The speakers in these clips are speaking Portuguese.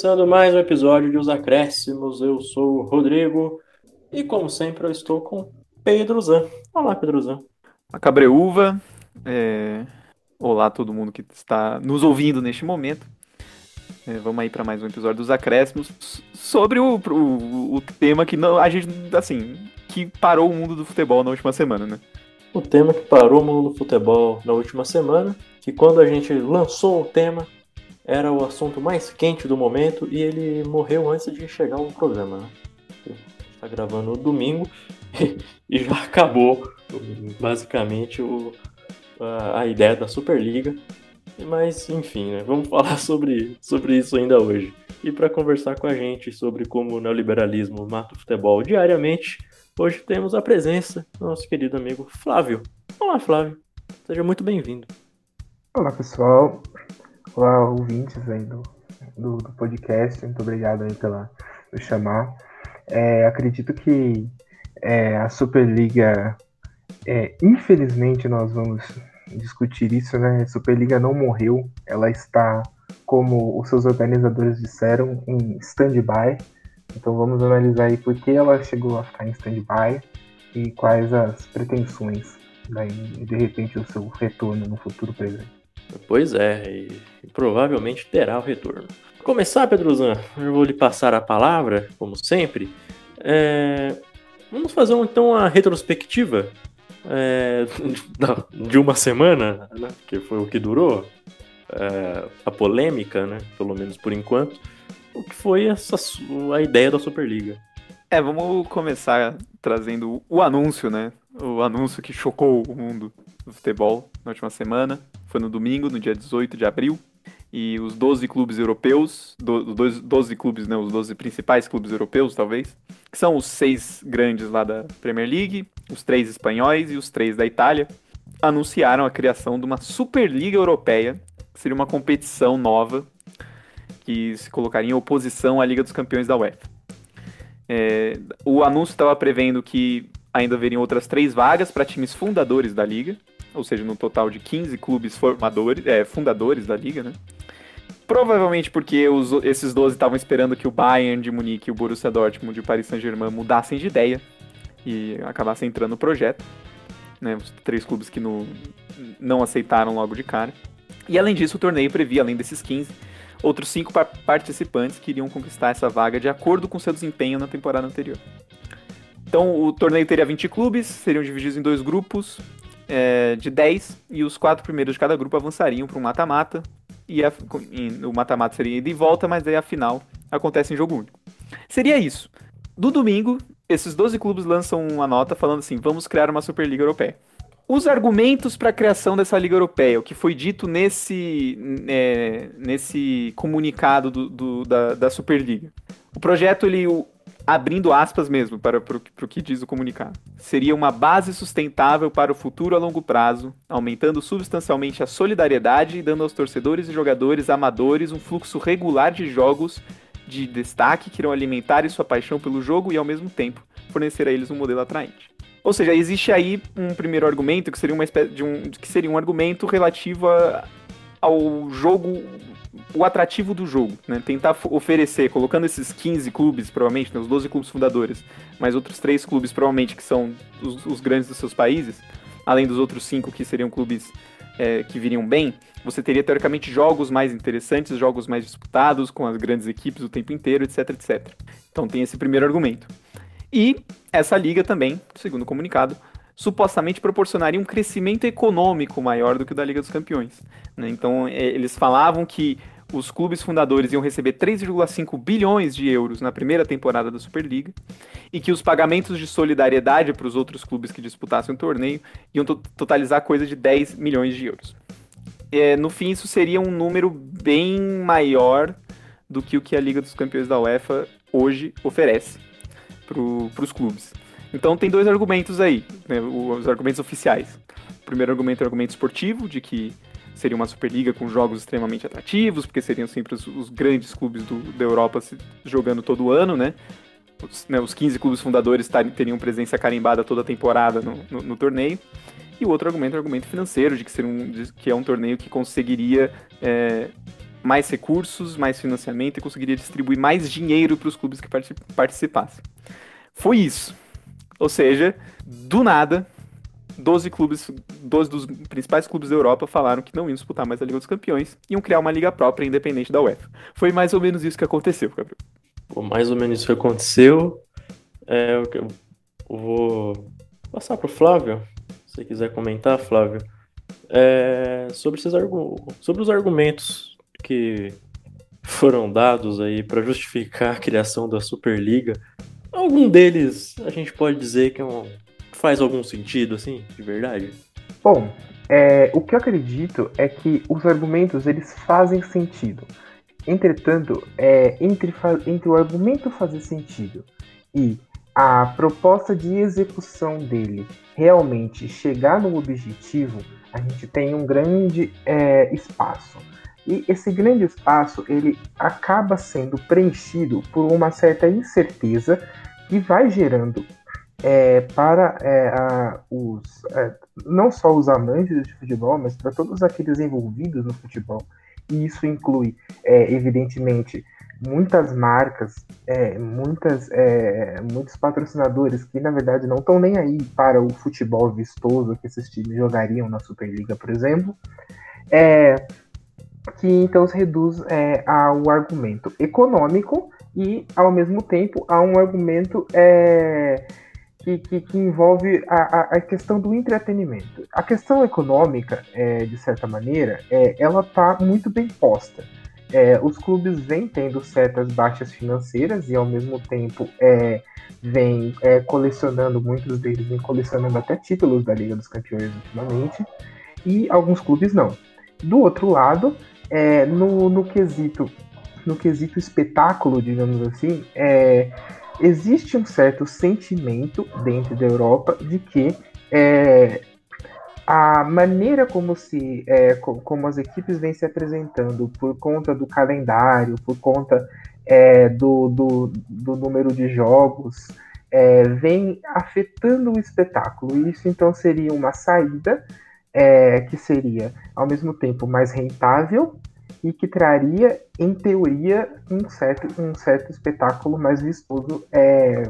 começando mais um episódio de Os Acréscimos. Eu sou o Rodrigo e, como sempre, eu estou com Pedro Zan. Olá, Pedro Zan. A Cabreúva. É... Olá, todo mundo que está nos ouvindo neste momento. É, vamos aí para mais um episódio dos Acréscimos sobre o, o, o, tema que não a gente assim que parou o mundo do futebol na última semana, né? O tema que parou o mundo do futebol na última semana, que quando a gente lançou o tema era o assunto mais quente do momento e ele morreu antes de chegar ao programa. Né? Está gravando no domingo e já acabou basicamente o, a, a, ideia da Superliga. Mas enfim, né? vamos falar sobre, sobre isso ainda hoje. E para conversar com a gente sobre como o neoliberalismo mata o futebol diariamente, hoje temos a presença do nosso querido amigo Flávio. Olá, Flávio. Seja muito bem-vindo. Olá, pessoal. Olá, ouvintes aí do, do, do, podcast, muito obrigado aí pela me chamar. É, acredito que é, a Superliga, é, infelizmente nós vamos discutir isso, né? A Superliga não morreu, ela está, como os seus organizadores disseram, em stand-by. Então vamos analisar aí por que ela chegou a ficar em stand-by e quais as pretensões de repente o seu retorno no futuro presente. Pois é, e provavelmente terá o retorno. Pra começar, Pedrozan, eu vou lhe passar a palavra, como sempre. É... Vamos fazer então uma retrospectiva é... de uma semana, né? que foi o que durou, é... a polêmica, né? pelo menos por enquanto, o que foi essa, a ideia da Superliga. É, vamos começar trazendo o anúncio, né? O anúncio que chocou o mundo do futebol na última semana. Foi no domingo, no dia 18 de abril. E os 12 clubes europeus, os 12 clubes, né, os 12 principais clubes europeus, talvez, que são os seis grandes lá da Premier League, os três espanhóis e os três da Itália, anunciaram a criação de uma Superliga Europeia, que seria uma competição nova que se colocaria em oposição à Liga dos Campeões da UEFA. É, o anúncio estava prevendo que ainda haveriam outras três vagas para times fundadores da liga, ou seja, no total de 15 clubes formadores, é, fundadores da liga, né? Provavelmente porque os, esses 12 estavam esperando que o Bayern de Munique, o Borussia Dortmund e o Paris Saint-Germain mudassem de ideia e acabassem entrando no projeto. Né, os três clubes que no, não aceitaram logo de cara. E além disso, o torneio previa, além desses 15, outros cinco participantes que iriam conquistar essa vaga de acordo com seu desempenho na temporada anterior. Então, o torneio teria 20 clubes, seriam divididos em dois grupos, é, de 10 e os quatro primeiros de cada grupo avançariam para um mata-mata. E, a, o mata-mata seria ida e volta, mas aí a final acontece em jogo único. Seria isso. Do domingo, esses 12 clubes lançam uma nota falando assim: vamos criar uma Superliga Europeia. Os argumentos para a criação dessa Liga Europeia, o que foi dito nesse, é, nesse comunicado do, do, da, da Superliga. O projeto ele abrindo aspas mesmo para, o que diz o comunicado. Seria uma base sustentável para o futuro a longo prazo, aumentando substancialmente a solidariedade e dando aos torcedores e jogadores amadores um fluxo regular de jogos de destaque que irão alimentar sua paixão pelo jogo e, ao mesmo tempo, fornecer a eles um modelo atraente. Ou seja, existe aí um primeiro argumento que seria uma espécie de um que seria um argumento relativo a, ao jogo o atrativo do jogo, né? Tentar oferecer, colocando esses 15 clubes, provavelmente, né, os 12 clubes fundadores, mas outros três clubes, provavelmente, que são os, os grandes dos seus países, além dos outros cinco que seriam clubes é, que viriam bem, você teria, teoricamente, jogos mais interessantes, jogos mais disputados, com as grandes equipes o tempo inteiro, etc, etc. Então tem esse primeiro argumento. E essa liga também, segundo o comunicado, supostamente proporcionaria um crescimento econômico maior do que o da Liga dos Campeões. Né? Então, é, eles falavam que os clubes fundadores iam receber 3,5 bilhões de euros na primeira temporada da Superliga e que os pagamentos de solidariedade para os outros clubes que disputassem o torneio iam totalizar coisa de 10 milhões de euros. É, no fim, isso seria um número bem maior do que o que a Liga dos Campeões da UEFA hoje oferece para os clubes. Então tem dois argumentos aí, né, os argumentos oficiais. O primeiro argumento é o argumento esportivo, de que seria uma Superliga com jogos extremamente atrativos, porque seriam sempre os, os grandes clubes do, da Europa jogando todo ano, né? Os, né, os 15 clubes fundadores teriam presença carimbada toda a temporada no, no, no torneio. E o outro argumento é o argumento financeiro, de que, seria um, de que é um torneio que conseguiria é, mais recursos, mais financiamento e conseguiria distribuir mais dinheiro para os clubes que participassem. Foi isso. Ou seja, do nada, 12 clubes, 12 dos principais clubes da Europa falaram que não iam disputar mais a Liga dos Campeões, iam criar uma liga própria independente da UEFA. Foi mais ou menos isso que aconteceu, Gabriel. Mais ou menos isso que aconteceu. É, eu vou passar para o Flávio, se você quiser comentar, Flávio, é, sobre, esses sobre os argumentos que foram dados aí para justificar a criação da Superliga. Algum deles a gente pode dizer que é um, faz algum sentido, assim, de verdade? Bom, é, o que eu acredito é que os argumentos eles fazem sentido. Entretanto, é, entre, entre o argumento fazer sentido e a proposta de execução dele realmente chegar no objetivo, a gente tem um grande é, espaço. E esse grande espaço ele acaba sendo preenchido por uma certa incerteza que vai gerando é, para é, a, os, é, não só os amantes de futebol, mas para todos aqueles envolvidos no futebol. E isso inclui, é, evidentemente, muitas marcas, é, muitas, é, muitos patrocinadores que na verdade não estão nem aí para o futebol vistoso que esses times jogariam na Superliga, por exemplo, que então se reduz ao argumento econômico e ao mesmo tempo a um argumento é, que, que, que, envolve a, a, questão do entretenimento. A questão econômica, é, de certa maneira, é, ela está muito bem posta é, os clubes vêm tendo certas baixas financeiras e ao mesmo tempo é, vêm é, colecionando, muitos deles vêm colecionando até títulos da Liga dos Campeões ultimamente, e alguns clubes não. Do outro lado, é, no, no, quesito no quesito espetáculo, digamos assim, é, existe um certo sentimento dentro da Europa de que é, a maneira como se é, como as equipes vêm se apresentando por conta do calendário, por conta é, do, do, do, número de jogos, é, vem afetando o espetáculo. Isso então seria uma saída é, que seria ao mesmo tempo mais rentável e que traria, em teoria, um certo, um certo espetáculo mais vistoso é,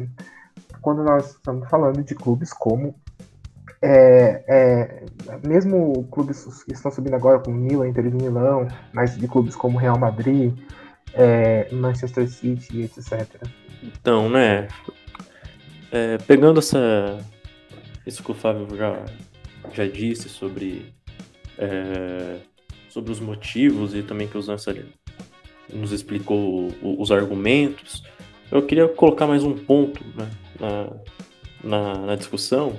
quando nós estamos falando de clubes como é, é, mesmo clubes que estão subindo agora, como Milan, Inter de Milão, mas de clubes como Real Madrid, é, Manchester City, etc. Então, né, é, pegando essa, isso que o Fábio já, já disse sobre, é, sobre os motivos e também que o Zança nos explicou os argumentos, eu queria colocar mais um ponto né, na, na, na discussão,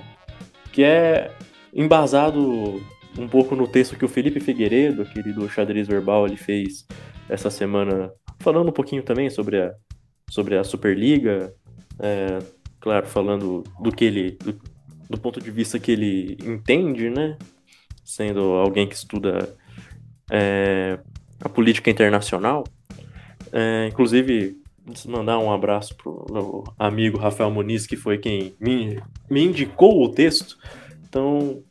que é embasado um pouco no texto que o Felipe Figueiredo, aquele do xadrez verbal, ele fez essa semana, falando um pouquinho também sobre a, sobre a Superliga, é, claro, falando do que ele, do, do, ponto de vista que ele entende, né, sendo alguém que estuda é, a política internacional, é, inclusive mandar um abraço pro meu amigo Rafael Muniz, que foi quem me, me indicou o texto. Então,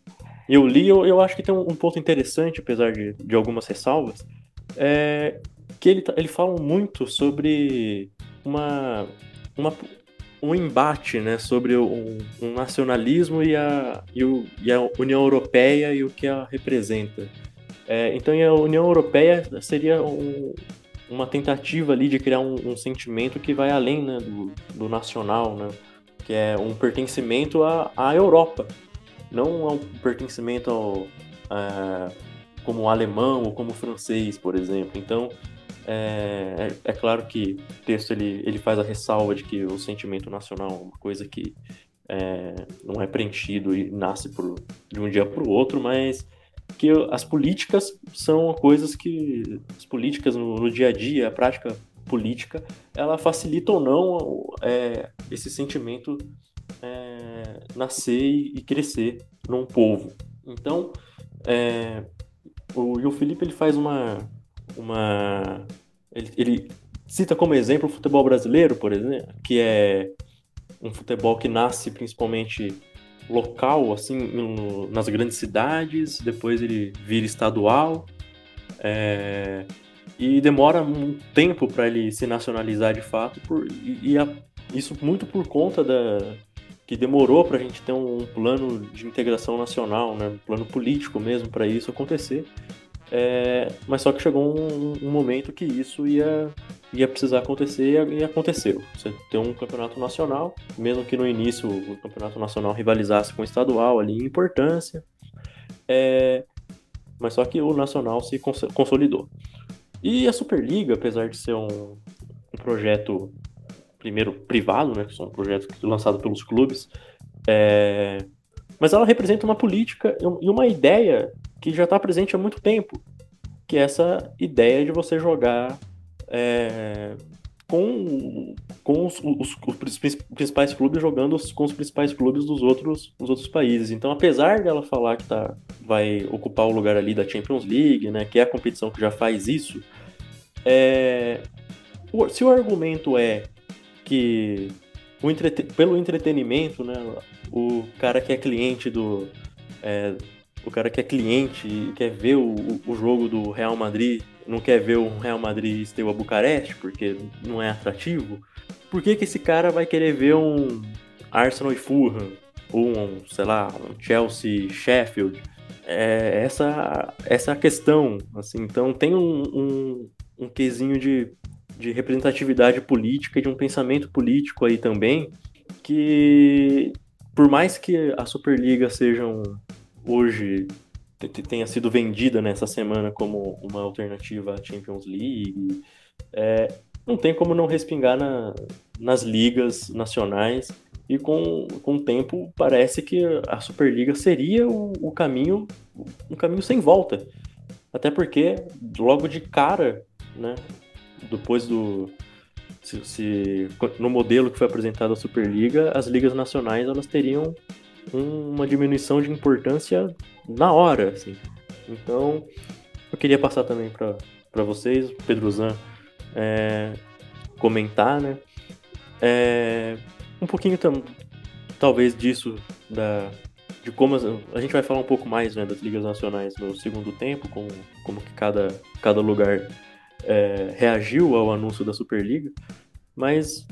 eu li, eu, eu acho que tem um, ponto interessante, apesar de, de algumas ressalvas, é que ele, ele fala muito sobre uma, uma, um embate né, sobre um, um nacionalismo e a, e, o, e a União Europeia e o que a representa. É, então, a União Europeia seria um, uma tentativa ali de criar um, um sentimento que vai além né, do, do, nacional, né? Que é um pertencimento à, à Europa, não um pertencimento ao, é, como alemão ou como francês, por exemplo. Então, é, é, é, claro que o texto ele, ele faz a ressalva de que o sentimento nacional é uma coisa que é, não é preenchido e nasce por, de um dia para o outro, mas que as políticas são coisas que as políticas no, no dia a dia, a prática política, ela facilita ou não é, esse sentimento é, nascer e crescer num povo. Então, é, o, e o Felipe ele faz uma, uma ele, ele cita como exemplo o futebol brasileiro, por exemplo, que é um futebol que nasce principalmente local, assim, no, nas grandes cidades, depois ele vira estadual, é, e demora um tempo para ele se nacionalizar de fato, por, e, e a, isso muito por conta da que demorou para a gente ter um plano de integração nacional, né, um plano político mesmo para isso acontecer. É, mas só que chegou um, um, momento que isso ia, ia precisar acontecer e aconteceu. Você tem um campeonato nacional, mesmo que no início o campeonato nacional rivalizasse com o estadual ali em importância, é, mas só que o nacional se consolidou. E a Superliga, apesar de ser um, um projeto primeiro privado, né, que são projetos lançados pelos clubes, é, mas ela representa uma política e uma ideia que já está presente há muito tempo, que é essa ideia de você jogar é, com, com os, os, os, principais clubes jogando com os principais clubes dos outros, dos outros países. Então, apesar dela falar que tá, vai ocupar o lugar ali da Champions League, né, que é a competição que já faz isso, é, se o argumento é que o entrete pelo entretenimento, né, o cara que é cliente do, é, o cara que é cliente e quer ver o, o jogo do Real Madrid, não quer ver o Real Madrid Steaua Bucareste, porque não é atrativo, por que, que esse cara vai querer ver um Arsenal e Fulham? Ou um, sei lá, um Chelsea Sheffield? É, essa, essa é questão. Assim, então tem um, um, um quesinho de, de representatividade política e de um pensamento político aí também, que por mais que a Superliga seja um, hoje tenha sido vendida nessa semana como uma alternativa à Champions League, é, não tem como não respingar na, nas ligas nacionais. E com, com o tempo parece que a Superliga seria o, o caminho um caminho sem volta. Até porque logo de cara né depois do se, se, no modelo que foi apresentado a Superliga as ligas nacionais elas teriam uma diminuição de importância na hora, assim. Então, eu queria passar também para vocês, Pedro Zan, é, comentar, né? É, um pouquinho talvez disso, da, de como as, a gente vai falar um pouco mais né, das ligas nacionais no segundo tempo, como, como que cada, cada lugar é, reagiu ao anúncio da Superliga, mas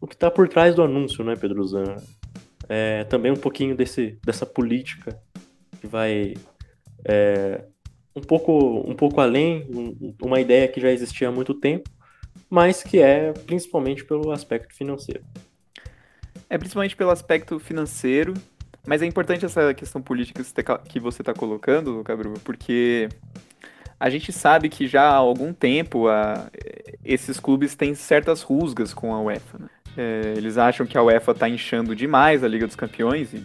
o que está por trás do anúncio, né, Pedro Zan? É, também um pouquinho desse, dessa política que vai é, um, pouco, um pouco além, um, uma ideia que já existia há muito tempo, mas que é principalmente pelo aspecto financeiro. É principalmente pelo aspecto financeiro, mas é importante essa questão política que você está colocando, Gabriel, porque a gente sabe que já há algum tempo a, esses clubes têm certas rusgas com a UEFA. Né? É, eles acham que a UEFA está inchando demais a Liga dos Campeões, e,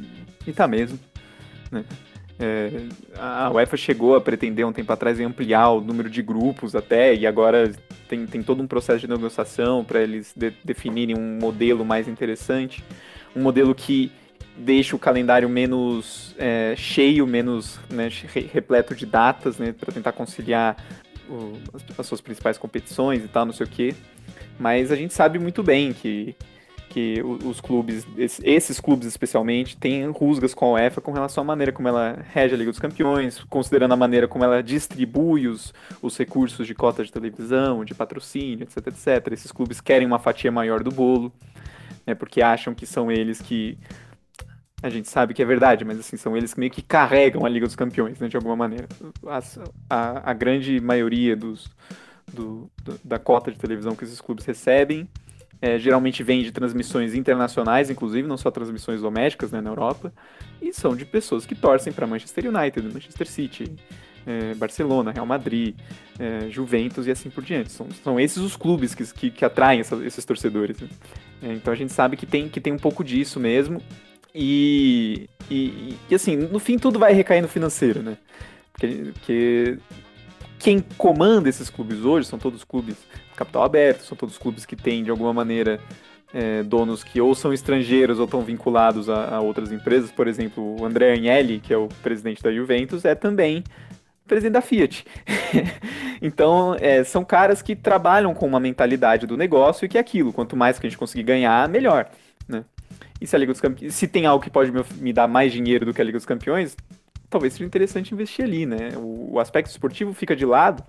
e tá mesmo. Né? É, a UEFA chegou a pretender um tempo atrás ampliar o número de grupos até, e agora tem, tem todo um processo de negociação para eles de, definirem um modelo mais interessante. Um modelo que deixa o calendário menos é, cheio, menos né, repleto de datas, né, para tentar conciliar o, as, as, suas principais competições e tal, não sei o quê. Mas a gente sabe muito bem que, que os clubes, esses clubes especialmente, têm rusgas com a UEFA com relação à maneira como ela rege a Liga dos Campeões, considerando a maneira como ela distribui os, os recursos de cota de televisão, de patrocínio, etc, etc. Esses clubes querem uma fatia maior do bolo, né, porque acham que são eles que a gente sabe que é verdade, mas assim, são eles que meio que carregam a Liga dos Campeões, né, de alguma maneira. A, a, a grande maioria dos, do, da cota de televisão que esses clubes recebem. É, geralmente vem de transmissões internacionais, inclusive, não só transmissões domésticas né, na Europa, e são de pessoas que torcem para Manchester United, Manchester City, é, Barcelona, Real Madrid, é, Juventus e assim por diante. São, são esses os clubes que, que, que atraem essa, esses torcedores. Né? É, então a gente sabe que tem, que tem um pouco disso mesmo, e, e, e, assim, no fim tudo vai recair no financeiro, né? Porque, porque quem comanda esses clubes hoje são todos clubes capital aberto, são todos clubes que têm, de alguma maneira, é, donos que ou são estrangeiros ou estão vinculados a, a, outras empresas. Por exemplo, o André Agnelli, que é o presidente da Juventus, é também presidente da Fiat. então, é, são caras que trabalham com uma mentalidade do negócio e que é aquilo, quanto mais que a gente conseguir ganhar, melhor. Né? E se a Liga dos Campeões, se tem algo que pode me, me dar mais dinheiro do que a Liga dos Campeões, talvez seja interessante investir ali, né? O, o aspecto esportivo fica de lado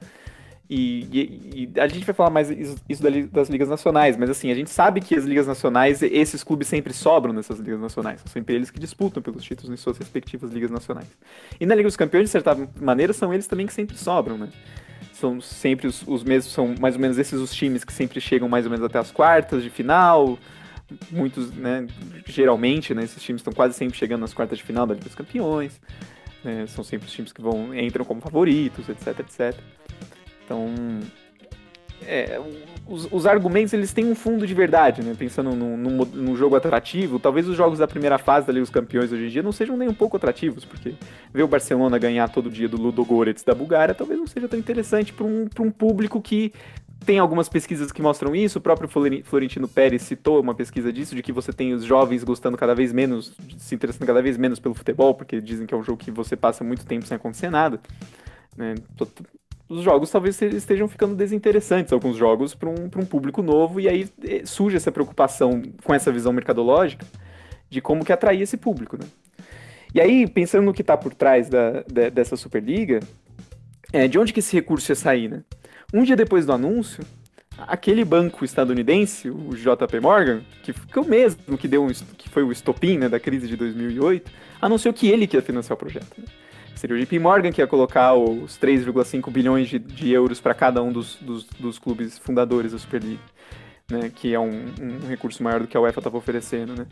E, e, e, a gente vai falar mais isso das ligas nacionais, mas assim, a gente sabe que as ligas nacionais, esses clubes sempre sobram nessas ligas nacionais. São sempre eles que disputam pelos títulos em suas respectivas ligas nacionais. E na Liga dos Campeões, de certa maneira, são eles também que sempre sobram, né? São sempre os, os mesmos, são mais ou menos esses os times que sempre chegam mais ou menos até as quartas de final. Muitos, né, geralmente, né, esses times estão quase sempre chegando nas quartas de final da Liga dos Campeões. Né, são sempre os times que vão entram como favoritos, etc, etc. Então, é, os, os, argumentos eles têm um fundo de verdade, né? Pensando num, jogo atrativo, talvez os jogos da primeira fase da Liga dos Campeões hoje em dia não sejam nem um pouco atrativos, porque ver o Barcelona ganhar todo dia do Ludogorets da Bulgária talvez não seja tão interessante para um, um público que tem algumas pesquisas que mostram isso. O próprio Florentino Pérez citou uma pesquisa disso, de que você tem os jovens gostando cada vez menos, se interessando cada vez menos pelo futebol, porque dizem que é um jogo que você passa muito tempo sem acontecer nada. Né? os jogos talvez estejam ficando desinteressantes, alguns jogos, para um, um público novo, e aí eh, surge essa preocupação com essa visão mercadológica de como que atrair esse público, né? E aí, pensando no que está por trás da, da, dessa Superliga, é, de onde que esse recurso ia sair, né? Um dia depois do anúncio, aquele banco estadunidense, o JP Morgan, que foi o mesmo que, deu um, que foi o estopim né, da crise de 2008, anunciou que ele que ia financiar o projeto. Seria o JP Morgan que ia colocar os 3,5 bilhões de, de euros para cada um dos, dos, dos, clubes fundadores da Superliga, né? Que é um, um recurso maior do que a UEFA estava oferecendo, né?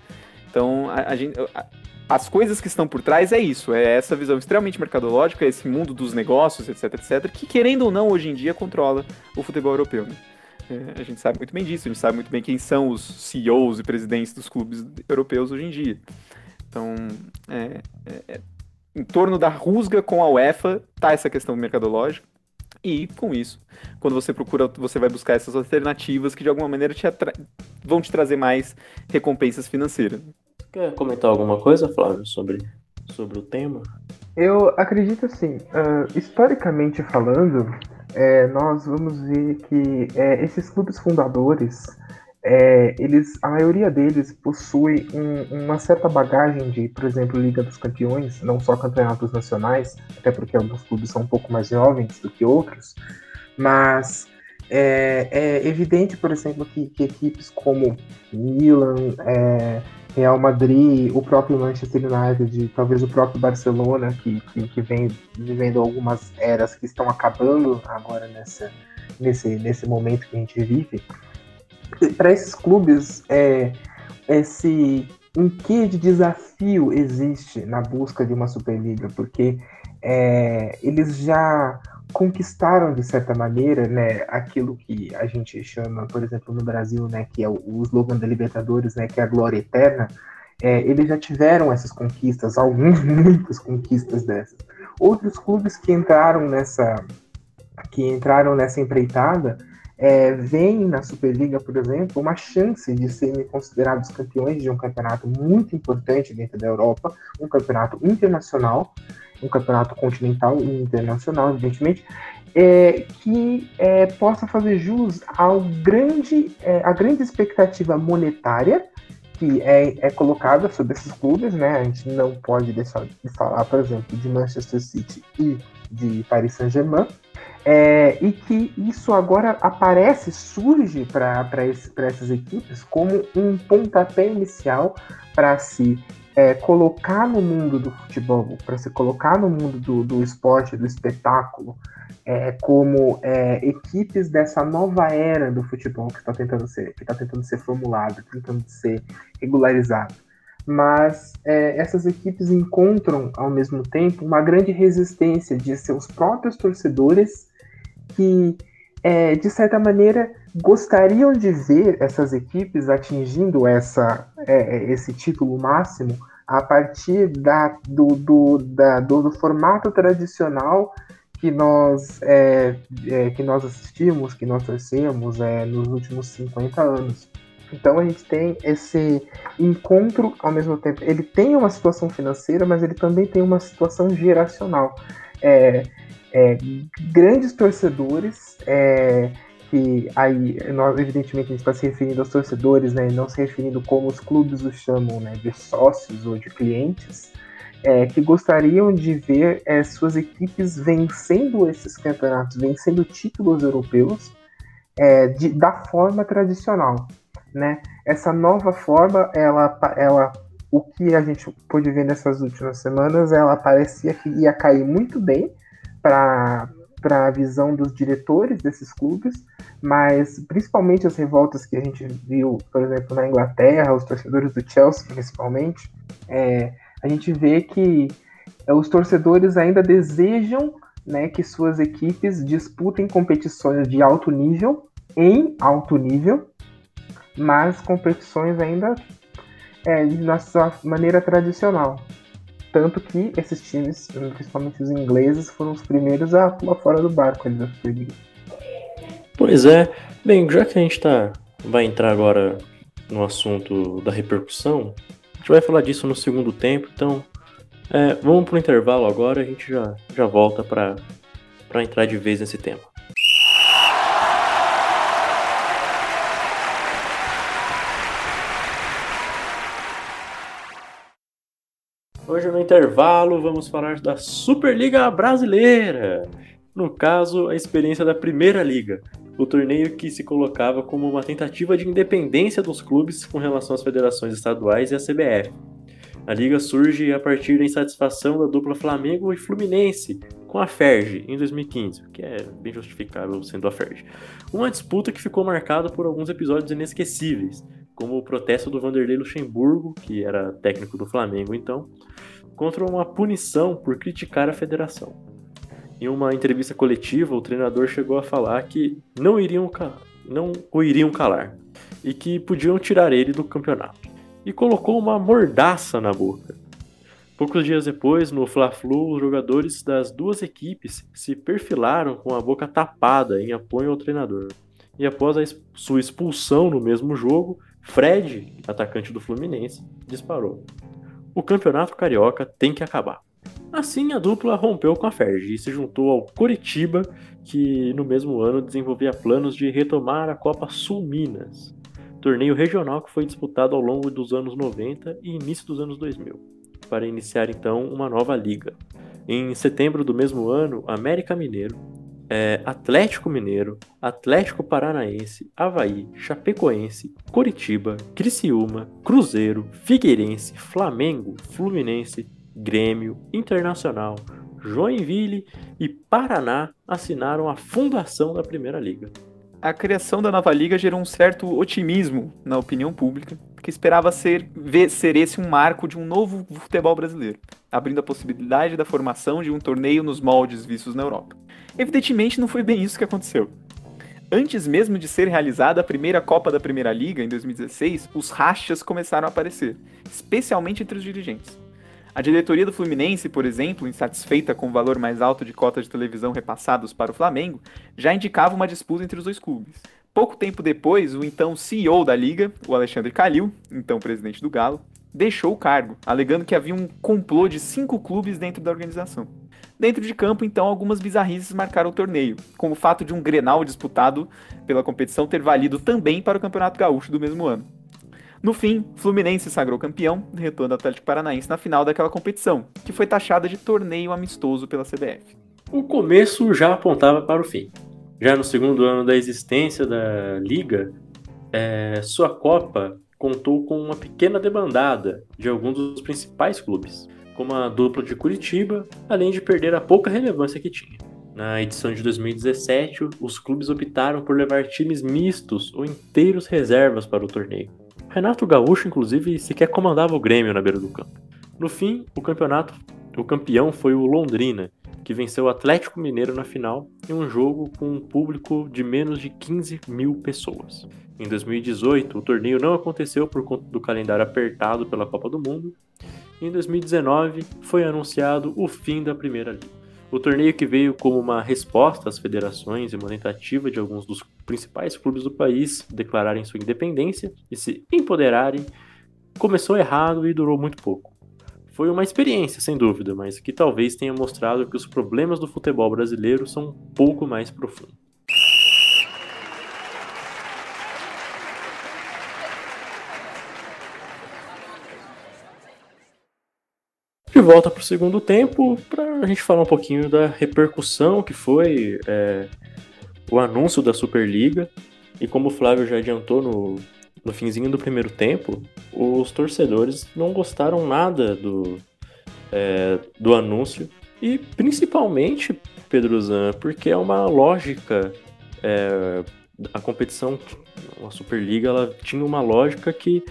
Então, a, a gente, a, as coisas que estão por trás é isso, é essa visão extremamente mercadológica, esse mundo dos negócios, etc, etc, que querendo ou não, hoje em dia controla o futebol europeu, né? É, a gente sabe muito bem disso, a gente sabe muito bem quem são os CEOs e presidentes dos clubes europeus hoje em dia. Então, é, é, é em torno da rusga com a UEFA tá essa questão mercadológica. E com isso, quando você procura, você vai buscar essas alternativas que de alguma maneira te vão te trazer mais recompensas financeiras. Quer comentar alguma coisa, Flávio, sobre, sobre o tema? Eu acredito assim, uh, historicamente falando, é, nós vamos ver que é, esses clubes fundadores é, eles, a maioria deles possui um, uma certa bagagem de, por exemplo, Liga dos Campeões, não só campeonatos nacionais, até porque alguns clubes são um pouco mais jovens do que outros, mas é, é evidente, por exemplo, que, que, equipes como Milan, é, Real Madrid, o próprio Manchester United, talvez o próprio Barcelona, que, que, que vem vivendo algumas eras que estão acabando agora nessa, nesse, nesse momento que a gente vive, para esses clubes, é, esse em que de desafio existe na busca de uma Superliga? Porque é, eles já conquistaram de certa maneira, né, aquilo que a gente chama, por exemplo, no Brasil, né, que é o, o slogan da Libertadores, né, que é a glória eterna. É, eles já tiveram essas conquistas, algumas muitas conquistas dessas. Outros clubes que entraram nessa que entraram nessa empreitada é, vem na Superliga, por exemplo, uma chance de serem considerados campeões de um campeonato muito importante dentro da Europa, um campeonato internacional, um campeonato continental e internacional, evidentemente, é, que é, possa fazer jus ao grande, é, à grande expectativa monetária que é, é colocada sobre esses clubes, né? A gente não pode deixar de falar, por exemplo, de Manchester City e de Paris Saint-Germain, é, e que isso agora aparece, surge para essas equipes como um pontapé inicial para se é, colocar no mundo do futebol, para se colocar no mundo do, do esporte, do espetáculo, é, como é, equipes dessa nova era do futebol que está tentando ser, que está tentando ser formulada, tentando ser regularizada. Mas é, essas equipes encontram ao mesmo tempo uma grande resistência de seus próprios torcedores que, é, de certa maneira, gostariam de ver essas equipes atingindo essa, é, é, esse título máximo a partir da, do, do, da, do, do formato tradicional que nós, é, é, que nós assistimos, que nós torcemos é, nos últimos 50 anos. Então a gente tem esse encontro ao mesmo tempo. Ele tem uma situação financeira, mas ele também tem uma situação geracional. É, é, grandes torcedores, é, que aí, nós, evidentemente, a gente está se referindo aos torcedores, né, não se referindo como os clubes os chamam, né, de sócios ou de clientes, é, que gostariam de ver é, suas equipes vencendo esses campeonatos, vencendo títulos europeus é, de, da forma tradicional, né? Essa nova forma, ela, ela, o que a gente pôde ver nessas últimas semanas, ela parecia que ia cair muito bem para a visão dos diretores desses clubes, mas principalmente as revoltas que a gente viu, por exemplo, na Inglaterra, os torcedores do Chelsea principalmente, é, a gente vê que é, os torcedores ainda desejam né, que suas equipes disputem competições de alto nível, em alto nível, mas competições ainda é, na sua maneira tradicional. Tanto que esses times, principalmente os ingleses, foram os primeiros a pular fora do barco ali da Superliga. Pois é. Bem, já que a gente tá, vai entrar agora no assunto da repercussão, a gente vai falar disso no segundo tempo, então é, vamos pro intervalo agora a gente já, já volta para entrar de vez nesse tema. Hoje no intervalo vamos falar da Superliga Brasileira. No caso, a experiência da Primeira Liga, o torneio que se colocava como uma tentativa de independência dos clubes com relação às federações estaduais e à CBF. A liga surge a partir da insatisfação da dupla Flamengo e Fluminense com a Ferge em 2015, o que é bem justificável sendo a Ferge. Uma disputa que ficou marcada por alguns episódios inesquecíveis, como o protesto do Vanderlei Luxemburgo, que era técnico do Flamengo então, contra uma punição por criticar a federação. Em uma entrevista coletiva, o treinador chegou a falar que não iriam não o iriam calar e que podiam tirar ele do campeonato. E colocou uma mordaça na boca. Poucos dias depois, no Fla-Flu, os jogadores das duas equipes se perfilaram com a boca tapada em apoio ao treinador. E após a sua expulsão no mesmo jogo, Fred, atacante do Fluminense, disparou. O campeonato carioca tem que acabar. Assim, a dupla rompeu com a Ferg e se juntou ao Coritiba, que no mesmo ano desenvolvia planos de retomar a Copa Sul Minas, torneio regional que foi disputado ao longo dos anos 90 e início dos anos 2000, para iniciar então uma nova liga. Em setembro do mesmo ano, América Mineiro, é, Atlético Mineiro, Atlético Paranaense, Havaí, Chapecoense, Coritiba, Criciúma, Cruzeiro, Figueirense, Flamengo, Fluminense, Grêmio, Internacional, Joinville e Paraná assinaram a fundação da Primeira Liga. A criação da nova liga gerou um certo otimismo na opinião pública, que esperava ser, ver, ser esse um marco de um novo futebol brasileiro, abrindo a possibilidade da formação de um torneio nos moldes vistos na Europa. Evidentemente, não foi bem isso que aconteceu. Antes mesmo de ser realizada a primeira Copa da Primeira Liga, em 2016, os rachas começaram a aparecer, especialmente entre os dirigentes. A diretoria do Fluminense, por exemplo, insatisfeita com o valor mais alto de cotas de televisão repassados para o Flamengo, já indicava uma disputa entre os dois clubes. Pouco tempo depois, o então CEO da liga, o Alexandre Calil, então presidente do Galo, deixou o cargo, alegando que havia um complô de cinco clubes dentro da organização. Dentro de campo, então, algumas bizarrices marcaram o torneio, como o fato de um Grenal disputado pela competição ter valido também para o Campeonato Gaúcho do mesmo ano. No fim, Fluminense sagrou campeão, derrotando o Atlético Paranaense na final daquela competição, que foi taxada de torneio amistoso pela CBF. O começo já apontava para o fim. Já no segundo ano da existência da liga, é, sua Copa contou com uma pequena debandada de alguns dos principais clubes como a dupla de Curitiba, além de perder a pouca relevância que tinha. Na edição de 2017, os clubes optaram por levar times mistos ou inteiros reservas para o torneio. Renato Gaúcho, inclusive, sequer comandava o Grêmio na beira do campo. No fim, o campeonato, o campeão foi o Londrina, que venceu o Atlético Mineiro na final em um jogo com um público de menos de 15 mil pessoas. Em 2018, o torneio não aconteceu por conta do calendário apertado pela Copa do Mundo em 2019 foi anunciado o fim da Primeira Liga. O torneio que veio como uma resposta às federações e uma tentativa de alguns dos principais clubes do país declararem sua independência e se empoderarem, começou errado e durou muito pouco. Foi uma experiência, sem dúvida, mas que talvez tenha mostrado que os problemas do futebol brasileiro são um pouco mais profundos. Volta para o segundo tempo, para a gente falar um pouquinho da repercussão que foi é, o anúncio da Superliga. E como o Flávio já adiantou no, no finzinho do primeiro tempo, os torcedores não gostaram nada do, é, do anúncio. E principalmente, Pedro Zan, porque é uma lógica. É, a competição, a Superliga, ela tinha uma lógica que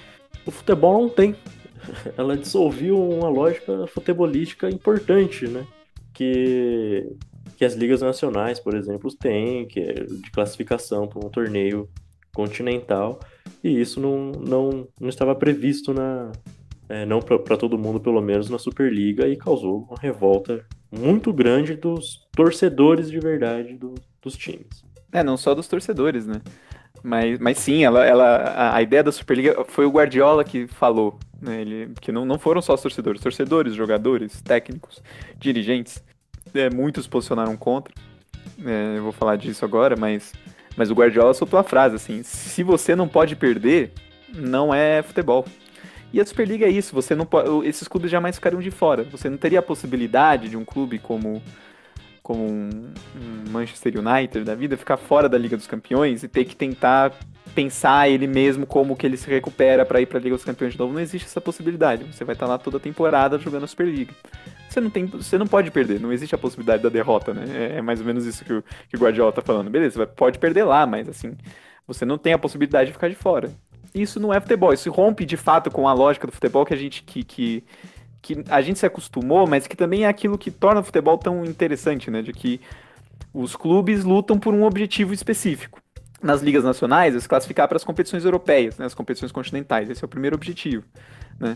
o futebol não tem. Ela dissolviu uma lógica futebolística importante, né? Que, que as ligas nacionais, por exemplo, têm, que é de classificação para um torneio continental, e isso não, não, não estava previsto na. É, não para todo mundo, pelo menos na Superliga, e causou uma revolta muito grande dos torcedores de verdade do, dos times. É, não só dos torcedores, né? Mas, mas sim, ela, ela, a ideia da Superliga foi o Guardiola que falou, né? Ele, que não, não foram só os torcedores, torcedores, jogadores, técnicos, dirigentes, é, muitos posicionaram contra. É, eu vou falar disso agora, mas, mas o Guardiola soltou a frase assim: se você não pode perder, não é futebol. E a Superliga é isso, você não pode, esses clubes jamais ficariam de fora. Você não teria a possibilidade de um clube como como um, um, Manchester United da vida, ficar fora da Liga dos Campeões e ter que tentar pensar ele mesmo como que ele se recupera para ir para a Liga dos Campeões de novo, não existe essa possibilidade. Você vai estar lá toda a temporada jogando a Superliga. Você não tem, você não pode perder, não existe a possibilidade da derrota, né? É, é mais ou menos isso que o, que o Guardiola tá falando. Beleza, você pode perder lá, mas assim, você não tem a possibilidade de ficar de fora. Isso não é futebol, isso rompe de fato com a lógica do futebol que a gente que, que que a gente se acostumou, mas que também é aquilo que torna o futebol tão interessante, né? De que os clubes lutam por um objetivo específico. Nas ligas nacionais, é se classificar para as competições europeias, né, as competições continentais. Esse é o primeiro objetivo. Né?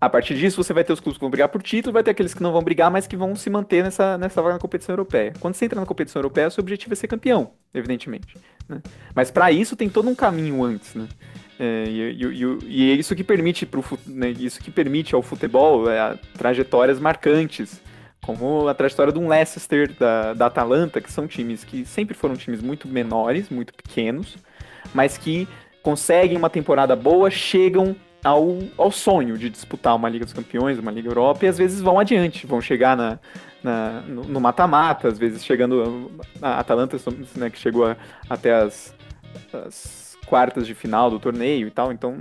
A partir disso, você vai ter os clubes que vão brigar por título, vai ter aqueles que não vão brigar, mas que vão se manter nessa, nessa vaga na competição europeia. Quando você entra na competição europeia, seu objetivo é ser campeão, evidentemente. Né? Mas para isso tem todo um caminho antes. Né? É, e, e, e, é isso que permite pro, né, isso que permite ao futebol é, trajetórias marcantes, como a trajetória um Leicester, da, da Atalanta, que são times que sempre foram times muito menores, muito pequenos, mas que conseguem uma temporada boa, chegam ao, ao sonho de disputar uma Liga dos Campeões, uma Liga Europa, e às vezes vão adiante, vão chegar na, na no mata-mata, às vezes chegando. A Atalanta, né, que chegou a, até as, as quartas de final do torneio e tal. Então,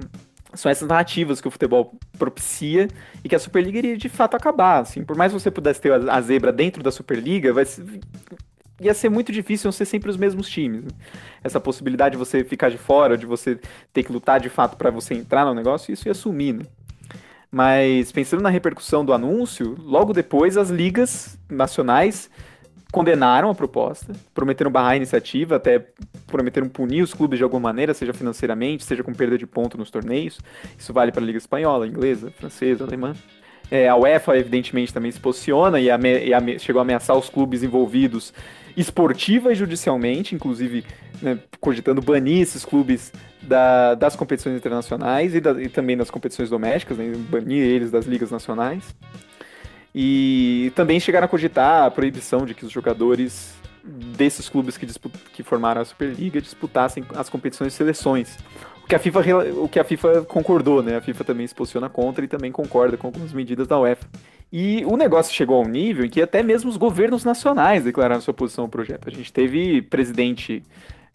são essas narrativas que o futebol propicia e que a Superliga iria de fato acabar. Assim, por mais você pudesse ter a zebra dentro da Superliga, vai ser, ia ser muito difícil ser sempre os mesmos times. Né? Essa possibilidade de você ficar de fora, de você ter que lutar de fato para você entrar no negócio, isso ia sumir. Né? Mas pensando na repercussão do anúncio, logo depois as ligas nacionais condenaram a proposta, prometeram barrar a iniciativa, até prometeram punir os clubes de alguma maneira, seja financeiramente, seja com perda de ponto nos torneios. Isso vale para a Liga Espanhola, Inglesa, Francesa, Alemã. É, a UEFA, evidentemente, também se posiciona e, ame e chegou a ameaçar os clubes envolvidos esportiva e judicialmente, inclusive né, cogitando banir esses clubes da, das competições internacionais e, da, e, também das competições domésticas, né, banir eles das ligas nacionais. E também chegaram a cogitar a proibição de que os jogadores desses clubes que, que formaram a Superliga disputassem as competições de seleções. O que, a FIFA, o que a FIFA concordou, né? A FIFA também se posiciona contra e também concorda com algumas medidas da UEFA. E o negócio chegou a um nível em que até mesmo os governos nacionais declararam sua posição ao projeto. A gente teve presidente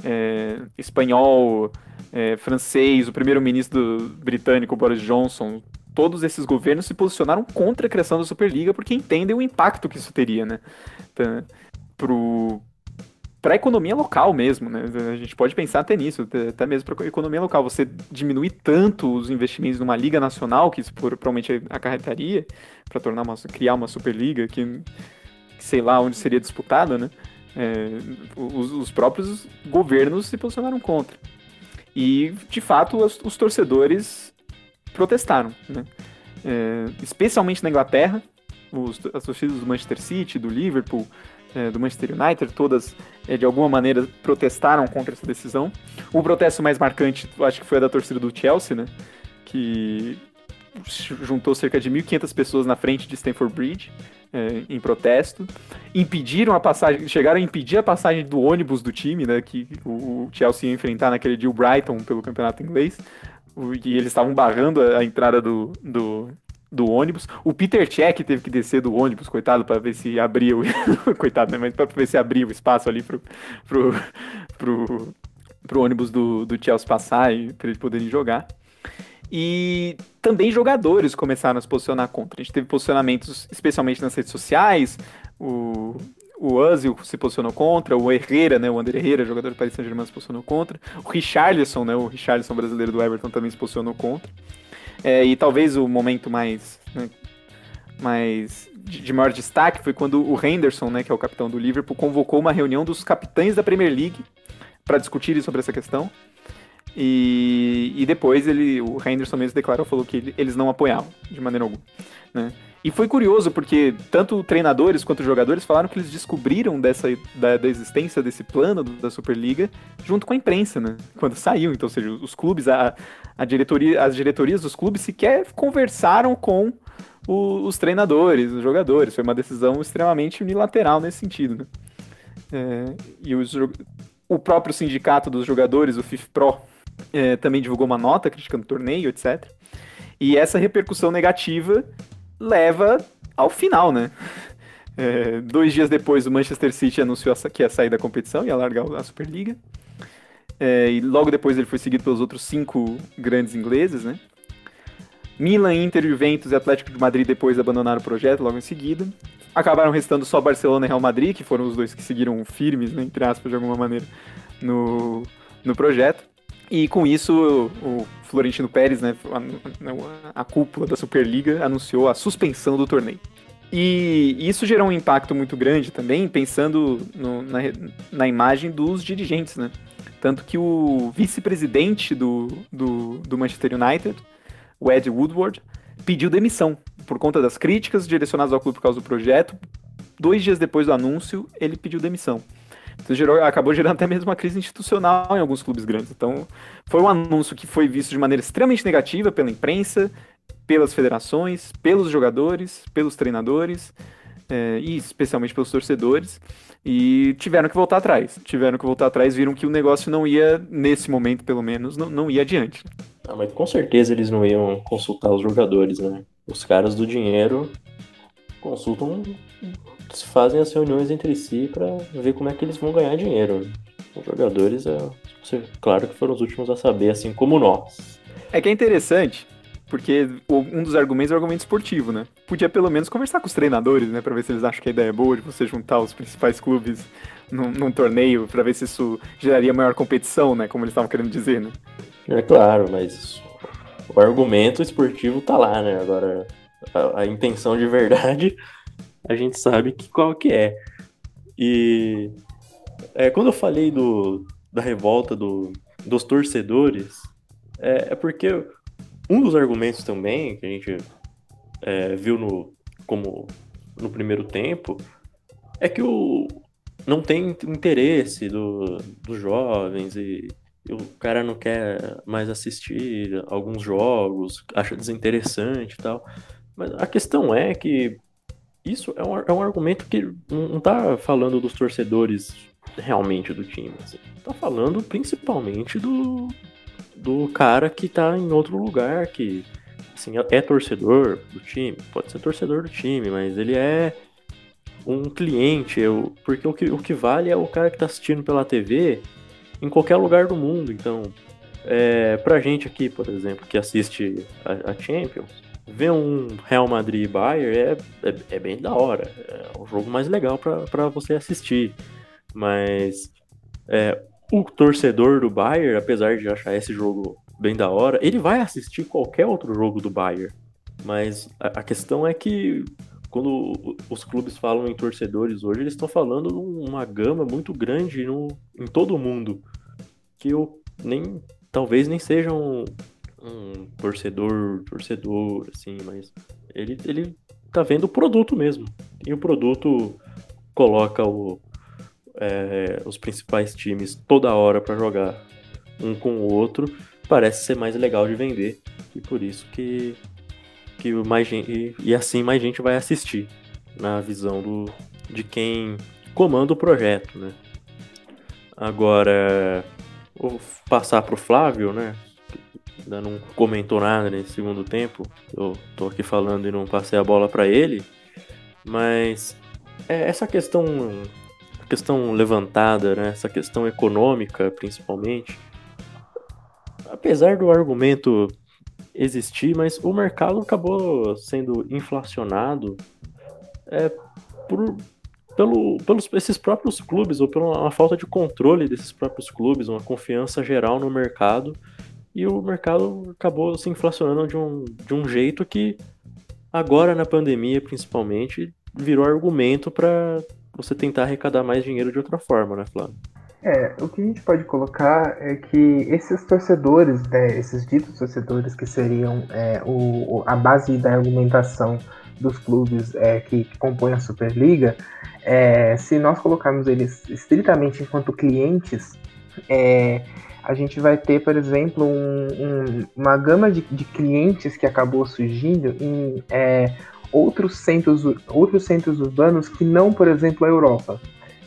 é, espanhol, é, francês, o primeiro-ministro britânico Boris Johnson todos esses governos se posicionaram contra a criação da Superliga porque entendem o impacto que isso teria, né? Pro, para a economia local mesmo, né? A gente pode pensar até nisso, até mesmo para a economia local. Você diminuir tanto os investimentos numa liga nacional, que isso provavelmente acarretaria, para tornar uma, criar uma superliga que, que sei lá onde seria disputada, né? É, os, os, próprios governos se posicionaram contra. E, de fato, os, os torcedores protestaram, né? É, especialmente na Inglaterra, os, as torcidas do Manchester City, do Liverpool, é, do Manchester United, todas é, de alguma maneira protestaram contra essa decisão. O protesto mais marcante, acho que foi a da torcida do Chelsea, né? Que juntou cerca de 1.500 pessoas na frente de Stamford Bridge é, em protesto. Impediram a passagem, chegaram a impedir a passagem do ônibus do time, né? Que o, Chelsea ia enfrentar naquele dia o Brighton pelo campeonato inglês e eles estavam barrando a, entrada do, do, do ônibus. O Peter Check teve que descer do ônibus, coitado, para ver se abria o. coitado, né? Mas pra ver se abria o espaço ali pro, pro, pro, pro ônibus do, do Chelsea passar e para eles poderem jogar. E também jogadores começaram a se posicionar contra. A gente teve posicionamentos, especialmente nas redes sociais. O, o Ozil se posicionou contra, o Herrera, né, o André Herrera, jogador do Paris Saint-Germain, se posicionou contra. O Richarlison, né, o Richarlison brasileiro do Everton também se posicionou contra. É, e talvez o momento mais, né, mais de, de, maior destaque foi quando o Henderson, né, que é o capitão do Liverpool, convocou uma reunião dos capitães da Premier League para discutirem sobre essa questão. E, e depois ele, o Henderson mesmo declarou, falou que eles não apoiavam de maneira alguma. Né? E foi curioso, porque tanto treinadores quanto jogadores falaram que eles descobriram dessa, da, da, existência desse plano da Superliga junto com a imprensa, né? Quando saiu. Então, ou seja, os clubes, a, a diretoria, as diretorias dos clubes sequer conversaram com o, os treinadores, os jogadores. Foi uma decisão extremamente unilateral nesse sentido, né? É, e os, o próprio sindicato dos jogadores, o FIFPRO, é, também divulgou uma nota criticando o torneio, etc. E essa repercussão negativa leva ao final, né? É, dois dias depois, o Manchester City anunciou que ia sair da competição, ia largar a Superliga. É, e logo depois ele foi seguido pelos outros cinco grandes ingleses, né? Milan, Inter, Juventus e Atlético de Madrid depois abandonaram o projeto logo em seguida. Acabaram restando só Barcelona e Real Madrid, que foram os dois que seguiram firmes, né, entre aspas, de alguma maneira, no, no projeto. E com isso, o Florentino Pérez, né, a, a cúpula da Superliga, anunciou a suspensão do torneio. E isso gerou um impacto muito grande também, pensando no, na, na imagem dos dirigentes, né? Tanto que o vice-presidente do, do, do, Manchester United, o Ed Woodward, pediu demissão por conta das críticas direcionadas ao clube por causa do projeto. Dois dias depois do anúncio, ele pediu demissão. Isso gerou, acabou gerando até mesmo uma crise institucional em alguns clubes grandes. Então, foi um anúncio que foi visto de maneira extremamente negativa pela imprensa, pelas federações, pelos jogadores, pelos treinadores é, e especialmente pelos torcedores. E tiveram que voltar atrás. Tiveram que voltar atrás, viram que o negócio não ia, nesse momento pelo menos, não, não ia adiante. Ah, mas com certeza eles não iam consultar os jogadores, né? Os caras do dinheiro consultam fazem as reuniões entre si para ver como é que eles vão ganhar dinheiro. Os jogadores, é, claro que foram os últimos a saber, assim como nós. É que é interessante, porque um dos argumentos é o argumento esportivo, né? Podia pelo menos conversar com os treinadores, né? Pra ver se eles acham que a ideia é boa de você juntar os principais clubes num, num torneio, pra ver se isso geraria maior competição, né? Como eles estavam querendo dizer, né? É claro, mas o argumento esportivo tá lá, né? Agora, a, a intenção de verdade a gente sabe que qual que é. E é, quando eu falei do, da revolta do, dos torcedores, é, é, porque um dos argumentos também que a gente é, viu no, como no primeiro tempo é que o, não tem interesse do, dos jovens e, e, o cara não quer mais assistir alguns jogos, acha desinteressante e tal. Mas a questão é que isso é um, é um argumento que não está falando dos torcedores realmente do time. Assim. Tá falando principalmente do, do cara que está em outro lugar, que assim, é torcedor do time, pode ser torcedor do time, mas ele é um cliente, eu, porque o que, o que vale é o cara que está assistindo pela TV em qualquer lugar do mundo. Então, é, pra gente aqui, por exemplo, que assiste a, a Champions, ver um Real Madrid e Bayern é, é, é, bem da hora. É o jogo mais legal para você assistir. Mas é, o torcedor do Bayern, apesar de achar esse jogo bem da hora, ele vai assistir qualquer outro jogo do Bayern. Mas a, a questão é que quando os clubes falam em torcedores hoje, eles estão falando uma gama muito grande no, em todo o mundo. Que eu nem. Talvez nem sejam um torcedor, torcedor, assim, mas ele, ele tá vendo o produto mesmo. E o produto coloca o, é, os principais times toda hora para jogar um com o outro. Parece ser mais legal de vender. E por isso que, que mais gente, e, e assim mais gente vai assistir na visão do, de quem comanda o projeto, né? Agora, vou passar pro Flávio, né? Ainda não comentou nada nesse segundo tempo. Eu tô aqui falando e não passei a bola para ele. Mas é, essa questão, questão levantada, né? Essa questão econômica, principalmente. Apesar do argumento existir, mas o mercado acabou sendo inflacionado é, por, pelo, pelos esses próprios clubes ou pela uma falta de controle desses próprios clubes, uma confiança geral no mercado e o mercado acabou se inflacionando de um, de um jeito que agora na pandemia principalmente virou argumento para você tentar arrecadar mais dinheiro de outra forma, né, Flávio? É, o que a gente pode colocar é que esses torcedores, né, esses ditos torcedores que seriam é, o, a base da argumentação dos clubes é, que, que, compõem a Superliga, é, se nós colocarmos eles estritamente enquanto clientes, é, a gente vai ter, por exemplo, um, um, uma gama de, de, clientes que acabou surgindo em é, outros, centros, outros centros urbanos que não, por exemplo, a Europa.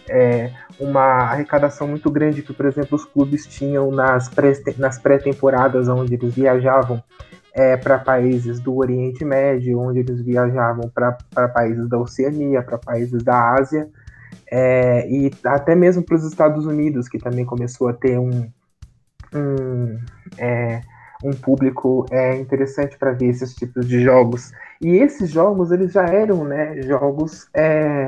É, uma arrecadação muito grande que, por exemplo, os clubes tinham nas pré-temporadas, pré onde eles viajavam é, para países do Oriente Médio, onde eles viajavam para países da Oceania, para países da Ásia, é, e até mesmo para os Estados Unidos, que também começou a ter um, um, é, um público é, interessante para ver esses tipos de jogos. E esses jogos, eles já eram né, jogos é,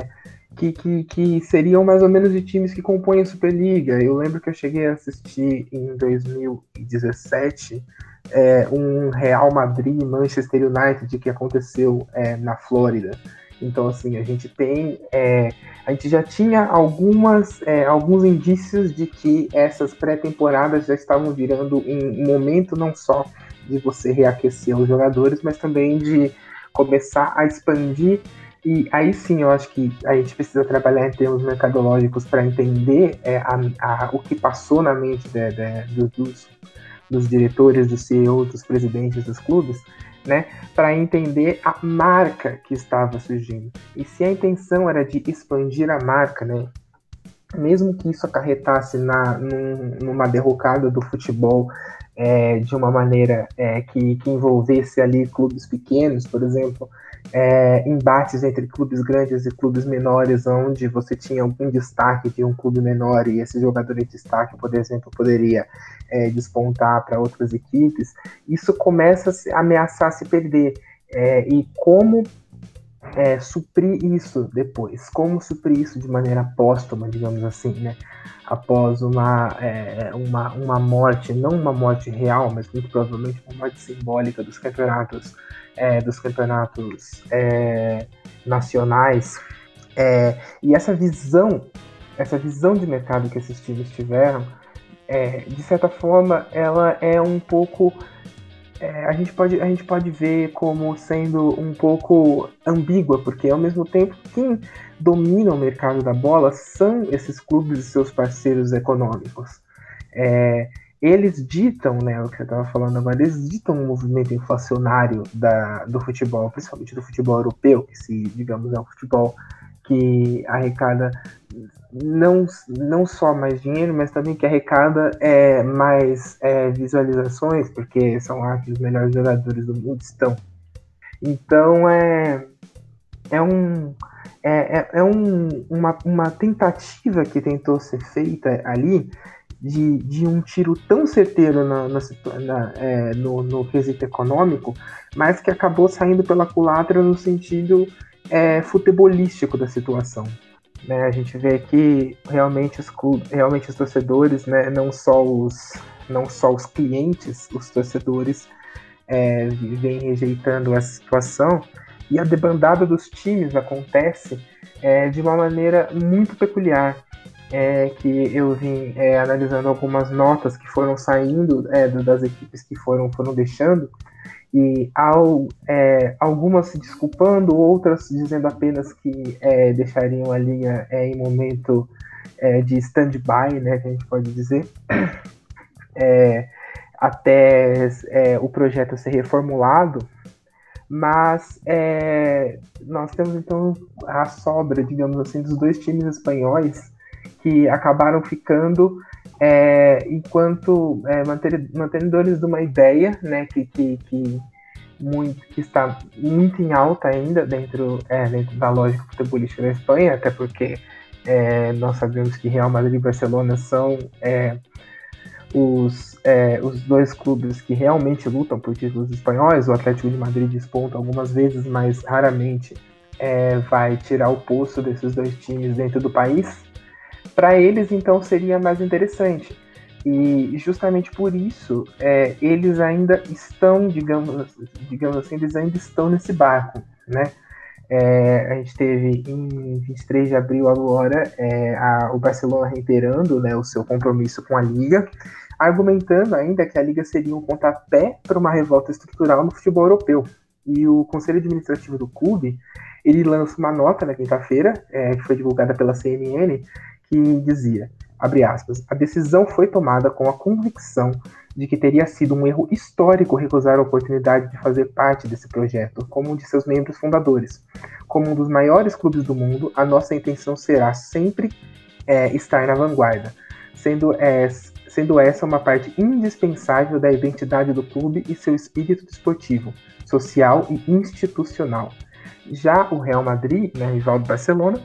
que, que, que seriam mais ou menos de times que compõem a Superliga. Eu lembro que eu cheguei a assistir em 2017 é, um Real Madrid Manchester United que aconteceu é, na Flórida. Então, assim, a gente tem. É, a gente já tinha algumas, é, alguns indícios de que essas pré-temporadas já estavam virando um momento não só de você reaquecer os jogadores, mas também de começar a expandir e aí sim, eu acho que a gente precisa trabalhar em termos mercadológicos para entender é, a, a, o que passou na mente de, de, dos, dos diretores, dos CEOs, dos presidentes dos clubes, né, para entender a marca que estava surgindo. E se a intenção era de expandir a marca, né, mesmo que isso acarretasse na, num, numa derrocada do futebol é, de uma maneira é, que, que envolvesse ali clubes pequenos, por exemplo, é, embates entre clubes grandes e clubes menores, onde você tinha algum destaque de um clube menor e esse jogador de destaque, por exemplo, poderia é, despontar para outras equipes, isso começa a ameaçar se perder. É, e como é, suprir isso depois? Como suprir isso de maneira póstuma, digamos assim, né? Após uma, é, uma, uma morte, não uma morte real, mas muito provavelmente uma morte simbólica dos campeonatos é, dos campeonatos é, nacionais. É, e essa visão, essa visão de mercado que esses times tiveram, é, de certa forma, ela é um pouco é, a, gente pode, a gente pode ver como sendo um pouco ambígua, porque ao mesmo tempo quem domina o mercado da bola são esses clubes e seus parceiros econômicos. É, eles ditam, né, o que eu estava falando agora, eles ditam o movimento inflacionário da, do futebol, principalmente do futebol europeu, que se, digamos, é um futebol que arrecada não, não só mais dinheiro, mas também que arrecada é, mais é, visualizações, porque são lá que os melhores jogadores do mundo estão. Então é, é, um, é, é, é um, uma, uma tentativa que tentou ser feita ali de, de um tiro tão certeiro na, na, na é, no, no quesito econômico, mas que acabou saindo pela culatra no sentido é, futebolístico da situação. Né? A gente vê que realmente os, clubes, realmente os torcedores, né, não, só os, não só os clientes, os torcedores é, vêm rejeitando essa situação e a debandada dos times acontece é, de uma maneira muito peculiar é, que eu vim é, analisando algumas notas que foram saindo é, das equipes que foram, foram deixando, e ao, é, algumas se desculpando, outras dizendo apenas que é, deixariam a linha é, em momento de stand-by, né, que a gente pode dizer, até o projeto ser reformulado, mas nós temos então a sobra, digamos assim, dos dois times espanhóis que acabaram ficando é, enquanto é, mantenedores de uma ideia né, que, que, que, muito, que está muito em alta ainda dentro, é, dentro da lógica futebolística da Espanha, até porque é, nós sabemos que Real Madrid e Barcelona são é, os, é, os dois clubes que realmente lutam por títulos espanhóis. O Atlético de Madrid desponta algumas vezes, mas raramente é, vai tirar o posto desses dois times dentro do país. Para eles, então, seria mais interessante. E justamente por isso, é, eles ainda estão, digamos, digamos assim, eles ainda estão nesse barco, né? É, a gente teve em 23 de abril agora é, a, o Barcelona reiterando né, o seu compromisso com a Liga, argumentando ainda que a Liga seria um pontapé para uma revolta estrutural no futebol europeu. E o Conselho Administrativo do clube ele lança uma nota na quinta-feira, é, que foi divulgada pela CNN, que dizia, abre aspas, a decisão foi tomada com a convicção de que teria sido um erro histórico recusar a oportunidade de fazer parte desse projeto, como um de seus membros fundadores. Como um dos maiores clubes do mundo, a nossa intenção será sempre é, estar na vanguarda, sendo, é, sendo essa uma parte indispensável da identidade do clube e seu espírito desportivo, social e institucional. Já o Real Madrid, né, rival do Barcelona,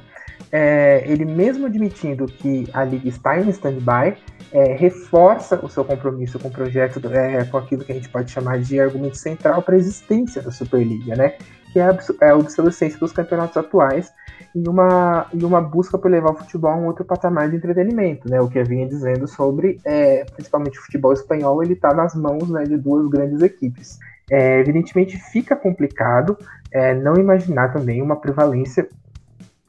é, ele mesmo admitindo que a liga está em stand-by, é, reforça o seu compromisso com o projeto, é, com aquilo que a gente pode chamar de argumento central para a existência da Superliga, né? Que é a, é a obsolescência dos campeonatos atuais e uma, e uma busca por levar o futebol a um outro patamar de entretenimento, né? O que eu vinha dizendo sobre, é, principalmente o futebol espanhol, ele está nas mãos né, de duas grandes equipes. É, evidentemente fica complicado é, não imaginar também uma prevalência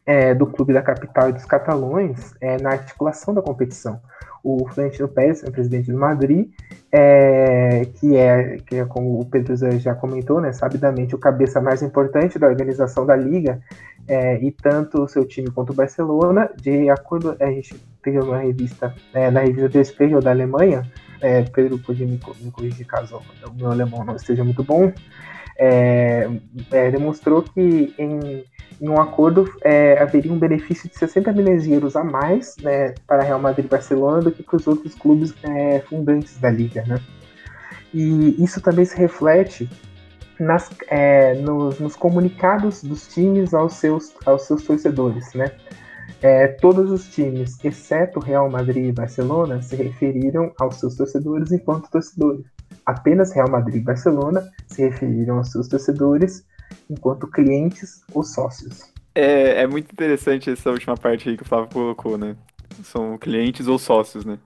é, do clube da capital e dos catalões é, na articulação da competição. O Florentino Pérez, é presidente do Madrid, é, que, é, que é, como o Pedro já comentou, né, sabidamente o cabeça mais importante da organização da Liga, é, e tanto o seu time quanto o Barcelona, de acordo, a gente teve uma revista, é, na revista do Spiegel da Alemanha, é, Pedro podia me, me corrigir caso o meu alemão não esteja muito bom, demonstrou que em, em um acordo é, haveria um benefício de 60 milhões de euros a mais né, para Real Madrid e Barcelona do que para os outros clubes é, fundantes da liga. Né? E isso também se reflete nas, é, nos, nos, comunicados dos times aos seus, aos seus torcedores. Né? É, todos os times, exceto Real Madrid e Barcelona, se referiram aos seus torcedores enquanto torcedores apenas Real Madrid e Barcelona se referiram aos seus torcedores enquanto clientes ou sócios. É, é muito interessante essa última parte aí que o Flávio colocou, né? São clientes ou sócios, né?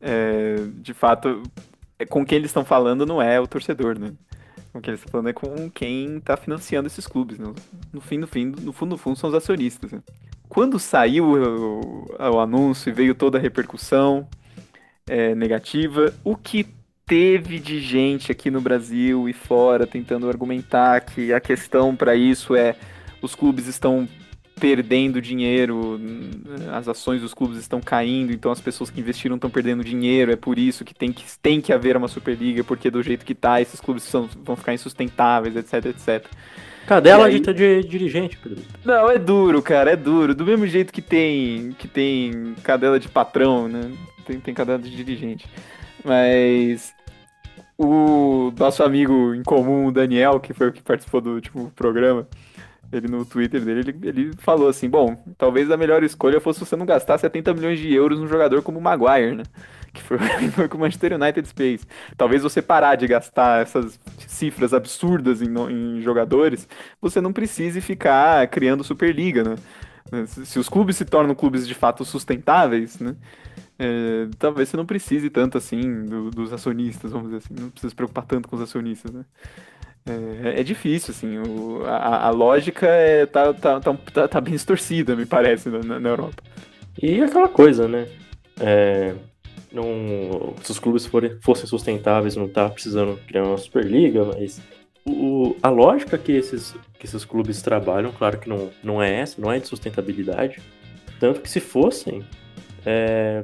É, de fato, é, com quem eles estão falando não é o torcedor, né? Com quem eles estão falando é com quem está financiando esses clubes, né? No fim, no fim, no fundo, no fundo, são os acionistas. Né? Quando saiu o, o, anúncio e veio toda a repercussão é, negativa, o que teve de gente aqui no Brasil e fora tentando argumentar que a questão para isso é os clubes estão perdendo dinheiro, as ações dos clubes estão caindo, então as pessoas que investiram estão perdendo dinheiro, é por isso que tem que, tem que haver uma Superliga, porque do jeito que tá, esses clubes são, vão ficar insustentáveis, etc, etc. Cadela aí... dita de dirigente, Pedro. Não, é duro, cara, é duro. Do mesmo jeito que tem que tem cadela de patrão, né? Tem, tem cadela de dirigente. Mas o nosso amigo em comum, o Daniel, que foi o que participou do último programa, ele no Twitter dele, ele, ele, falou assim, bom, talvez a melhor escolha fosse você não gastar 70 milhões de euros num jogador como o Maguire, né? Que foi, foi que o Manchester United fez. Talvez você parar de gastar essas cifras absurdas em, em jogadores, você não precise ficar criando Superliga, né? Se os clubes se tornam clubes de fato sustentáveis, né? É, talvez você não precise tanto assim do, dos acionistas, vamos dizer assim, não precisa se preocupar tanto com os acionistas, né? É, é difícil, assim, o, a, a, lógica é, tá, tá, tá, tá, bem distorcida, me parece, na, na Europa. E aquela coisa, né? É, não, se os clubes forem, fossem sustentáveis, não tá precisando criar uma Superliga, mas o, a lógica que esses, que esses clubes trabalham, claro que não, não é essa, não é de sustentabilidade. Tanto que se fossem, é,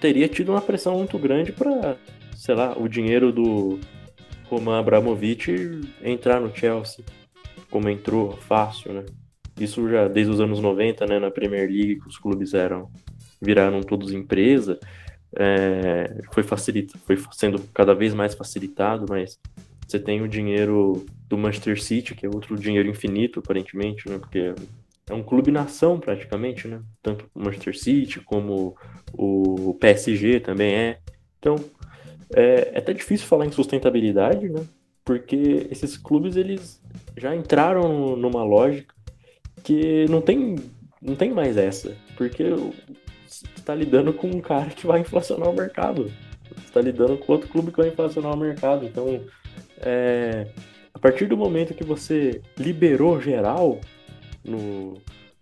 teria tido uma pressão muito grande para, sei lá, o dinheiro do Roman Abramovich entrar no Chelsea, como entrou fácil, né? Isso já desde os anos 90, né, na Premier League, que os clubes eram viraram todos empresa. é, foi, facilita, foi sendo cada vez mais facilitado, mas você tem o dinheiro do Manchester City, que é outro dinheiro infinito, aparentemente, né? Porque é um clube nação, praticamente, né? Tanto o Manchester City como o PSG também é. Então, é, é até difícil falar em sustentabilidade, né? Porque esses clubes, eles já entraram numa lógica que não tem, não tem mais essa. Porque está lidando com um cara que vai inflacionar o mercado. Está lidando com outro clube que vai inflacionar o mercado. Então, é, a partir do momento que você liberou geral, no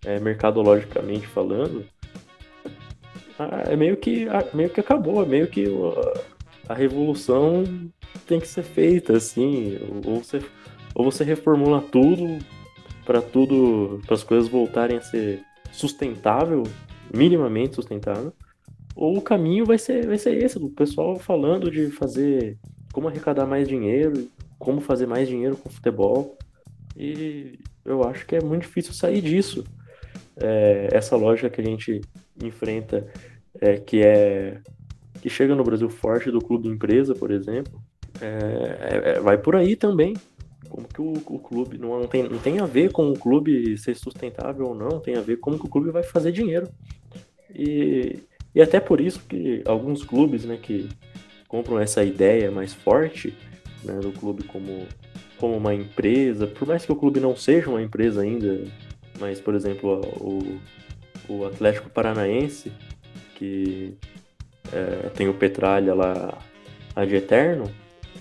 é, mercadologicamente falando, é meio que, meio que acabou, é meio que a, a revolução tem que ser feita, assim, ou você, ou você reformula tudo para tudo, para as coisas voltarem a ser sustentável, minimamente sustentável, ou o caminho vai ser, vai ser esse, o pessoal falando de fazer como arrecadar mais dinheiro, como fazer mais dinheiro com futebol. E eu acho que é muito difícil sair disso. É, essa lógica que a gente enfrenta, é, que é que chega no Brasil forte do clube empresa, por exemplo, é, é, vai por aí também. Como que o, o, clube não tem, não tem a ver com o clube ser sustentável ou não, tem a ver como que o clube vai fazer dinheiro. E, e até por isso que alguns clubes né, que compram essa ideia mais forte né, do clube como, como uma empresa, por mais que o clube não seja uma empresa ainda, mas por exemplo o, o Atlético Paranaense, que é, tem o Petralha lá de eterno,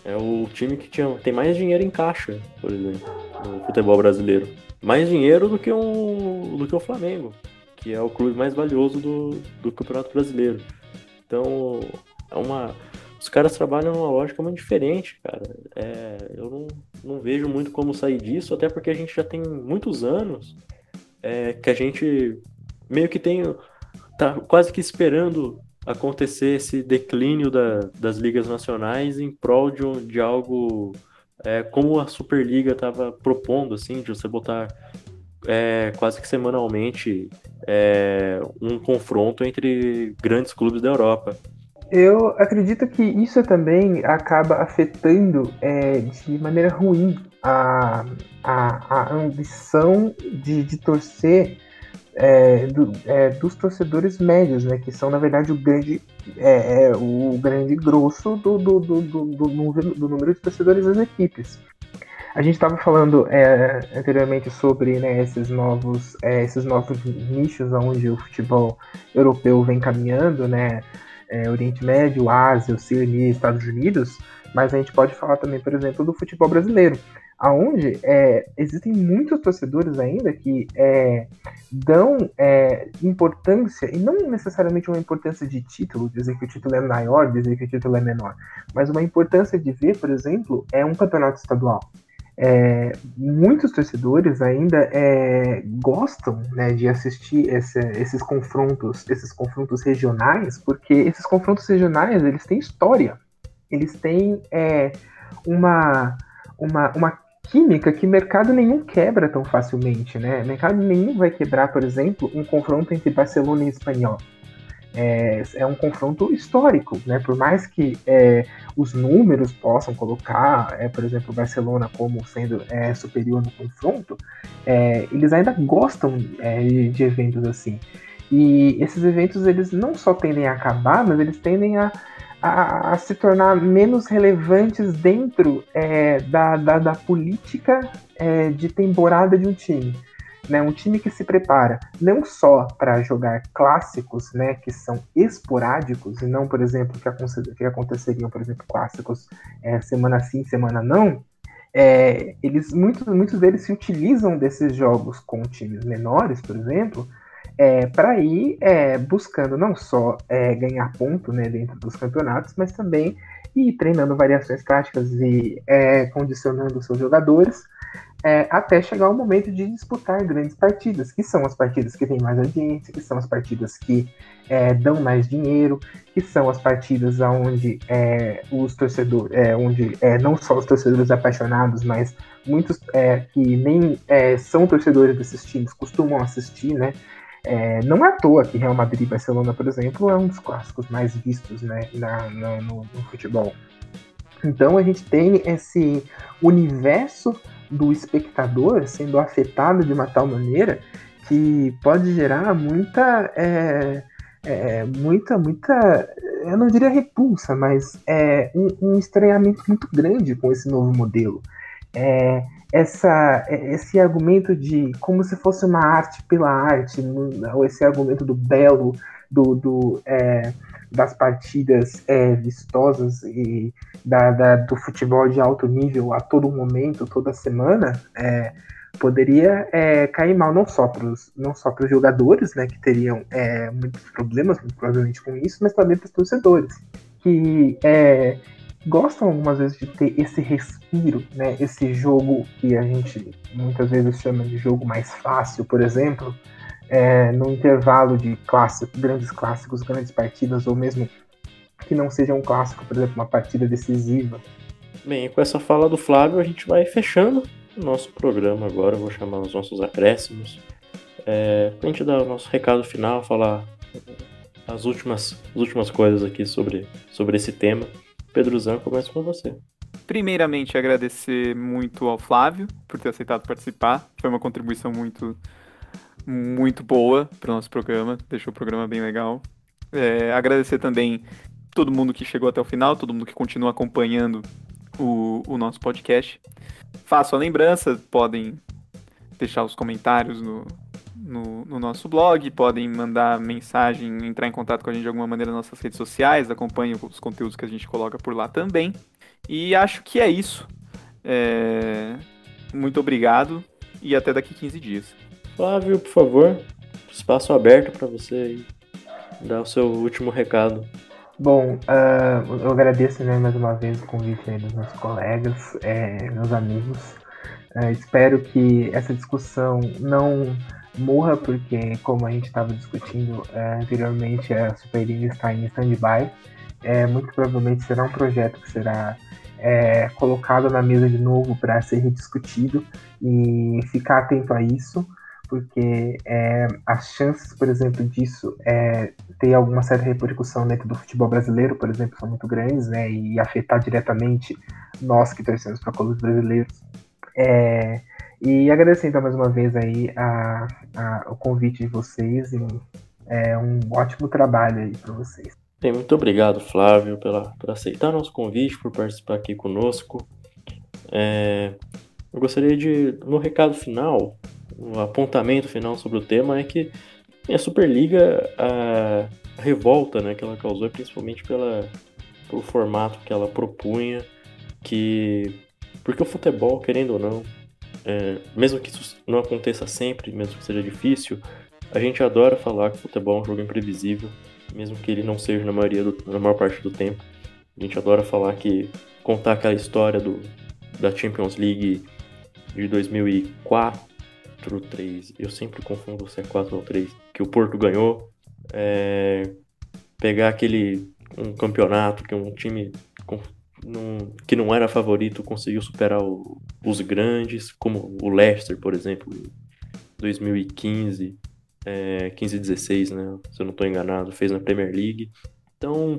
é o time que tinha, tem mais dinheiro em caixa, por exemplo, no futebol brasileiro. Mais dinheiro do que, um, do que o Flamengo, que é o clube mais valioso do, do Campeonato Brasileiro. Então, é uma, os caras trabalham numa lógica muito diferente, cara. É, eu não, não vejo muito como sair disso, até porque a gente já tem muitos anos é, que a gente meio que tem. tá quase que esperando acontecer esse declínio da, das ligas nacionais em prol de, de algo é, como a Superliga estava propondo, assim, de você botar é, quase que semanalmente é, um confronto entre grandes clubes da Europa. Eu acredito que isso também acaba afetando é, de maneira ruim a, a, a ambição de, de torcer é, do, é, dos torcedores médios, né, que são na verdade o grande, é, é o grande grosso do, do, do, do, número, do número de torcedores das equipes. A gente estava falando é, anteriormente sobre né, esses, novos, é, esses novos nichos onde o futebol europeu vem caminhando, né, Oriente Médio, Ásia, Oceania, Estados Unidos, mas a gente pode falar também, por exemplo, do futebol brasileiro aonde é, existem muitos torcedores ainda que é, dão é, importância, e não necessariamente uma importância de título, dizer que o título é maior, dizer que o título é menor, mas uma importância de ver, por exemplo, é um campeonato estadual. É, muitos torcedores ainda é, gostam né, de assistir esse, esses confrontos, esses confrontos regionais, porque esses confrontos regionais eles têm história, eles têm é, uma, uma, uma química que mercado nenhum quebra tão facilmente, né? Mercado nenhum vai quebrar, por exemplo, um confronto entre Barcelona e Espanhol. É, é um confronto histórico, né? Por mais que é, os números possam colocar, é, por exemplo, o Barcelona como sendo é, superior no confronto, é, eles ainda gostam é, de eventos assim. E esses eventos eles não só tendem a acabar, mas eles tendem a a, a se tornar menos relevantes dentro da, da, da, política de temporada de um time. Né, um time que se prepara não só para jogar clássicos, né, que são esporádicos, e não, por exemplo, que, que aconteceriam, por exemplo, clássicos é, semana sim, semana não, é, eles muitos, muitos deles se utilizam desses jogos com times menores, por exemplo, é, para ir é, buscando não só é, ganhar ponto né, dentro dos campeonatos, mas também ir treinando variações táticas e é, condicionando seus jogadores é, até chegar o momento de disputar grandes partidas, que são as partidas que têm mais audiência, que são as partidas que é, dão mais dinheiro, que são as partidas onde os torcedores, onde não só os torcedores apaixonados, mas muitos que nem são torcedores desses times costumam assistir, né? É, não é à toa que Real Madrid e Barcelona, por exemplo, é um dos clássicos mais vistos né, na, na no, no futebol. Então a gente tem esse universo do espectador sendo afetado de uma tal maneira que pode gerar muita, é, é, muita, muita, eu não diria repulsa, mas é um, um estranhamento muito grande com esse novo modelo. É, essa, esse argumento de como se fosse uma arte pela arte, ou esse argumento do belo, do, do é, das partidas é, vistosas e da, da, do futebol de alto nível a todo momento, toda semana, é, poderia é, cair mal não só para os não só para os jogadores, né, que teriam é, muitos problemas, muito provavelmente com isso, mas também para os torcedores que é, gostam algumas vezes de ter esse respiro, né, esse jogo que a gente muitas vezes chama de jogo mais fácil, por exemplo, é, no intervalo de clássico, grandes clássicos, grandes partidas, ou mesmo que não seja um clássico, por exemplo, uma partida decisiva. Bem, com essa fala do Flávio, a gente vai fechando o nosso programa agora. Eu vou chamar os nossos acréscimos. É, pra gente dar o nosso recado final, falar as últimas, as últimas coisas aqui sobre, sobre esse tema. Pedrozão, começa com você. Primeiramente, agradecer muito ao Flávio por ter aceitado participar. Foi uma contribuição muito muito boa para o nosso programa, deixou o programa bem legal. É, agradecer também todo mundo que chegou até o final, todo mundo que continua acompanhando o, o nosso podcast. Faço a lembrança, podem deixar os comentários no, no, no, nosso blog, podem mandar mensagem, entrar em contato com a gente de alguma maneira nas nossas redes sociais, acompanhem os conteúdos que a gente coloca por lá também. E acho que é isso. É... Muito obrigado e até daqui 15 dias. Flávio, por favor, espaço aberto para você dar o seu último recado. Bom, uh, eu agradeço né, mais uma vez o convite dos meus colegas, é, meus amigos. Uh, espero que essa discussão não morra, porque, como a gente estava discutindo uh, anteriormente, a Superliga está em stand-by. É, muito provavelmente será um projeto que será é, colocado na mesa de novo para ser rediscutido e ficar atento a isso porque é, as chances, por exemplo, disso é, ter alguma certa repercussão dentro do futebol brasileiro, por exemplo, são muito grandes, né, e afetar diretamente nós que torcemos para clubes brasileiros. É, e agradecer então mais uma vez aí a, a, o convite de vocês e é, um ótimo trabalho aí para vocês. Bem, muito obrigado, Flávio, pela, por aceitar nosso convite, por participar aqui conosco. É, eu gostaria de, no recado final, o apontamento final sobre o tema é que a Superliga, a revolta né, que ela causou, é principalmente pela, pelo formato que ela propunha, que porque o futebol, querendo ou não, é, mesmo que isso não aconteça sempre, mesmo que seja difícil, a gente adora falar que o futebol é um jogo imprevisível, mesmo que ele não seja na maioria do, na maior parte do tempo. A gente adora falar que contar aquela história do, da Champions League de 2004 4 3. Eu sempre confundo se é 4 ou 3. Que o Porto ganhou. É, pegar aquele um campeonato que um time com, num, que não era favorito conseguiu superar o, os grandes, como o Leicester, por exemplo, 2015, é, 15 16, né? Se eu não estou enganado, fez na Premier League. Então,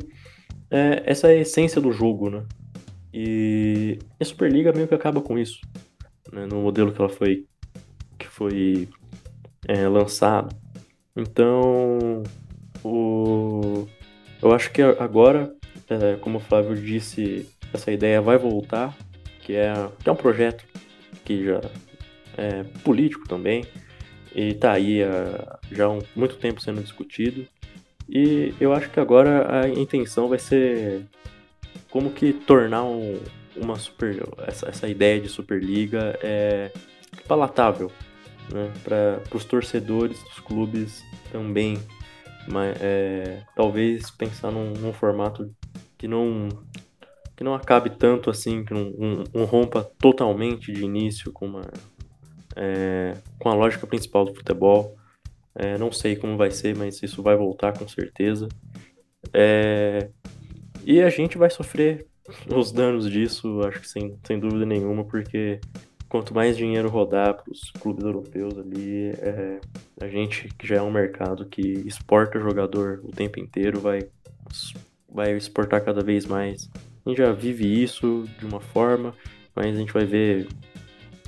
é, essa é a essência do jogo, né? E a Superliga meio que acaba com isso, né? no modelo que ela foi que foi é, lançado. Então, o... eu acho que agora, é, como o Flávio disse, essa ideia vai voltar, que é, que é um projeto que já é político também, e está aí há, já há muito tempo sendo discutido. E eu acho que agora a intenção vai ser como que tornar um, uma super essa, essa ideia de superliga é palatável né, para os torcedores dos clubes também. Mas, é, talvez pensar num, num, formato que não que não acabe tanto assim, que não, um, um rompa totalmente de início com, uma, é, com a lógica principal do futebol. É, não sei como vai ser, mas isso vai voltar com certeza. É, e a gente vai sofrer os danos disso, acho que sem, sem dúvida nenhuma, porque quanto mais dinheiro rodar para os clubes europeus ali, é, A gente que já é um mercado que exporta jogador o tempo inteiro, vai, vai exportar cada vez mais. A gente já vive isso de uma forma, mas a gente vai ver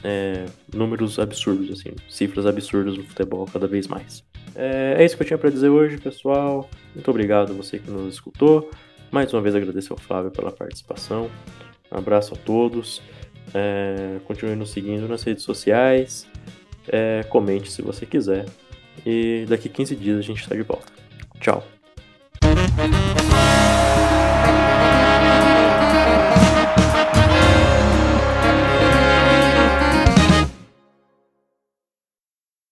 é, números absurdos, assim, cifras absurdas no futebol cada vez mais. É, é isso que eu tinha para dizer hoje, pessoal. Muito obrigado a você que nos escutou. Mais uma vez agradecer ao Flávio pela participação. Um abraço a todos. É, continue nos seguindo nas redes sociais. É, comente se você quiser. E daqui 15 dias a gente está de volta. Tchau.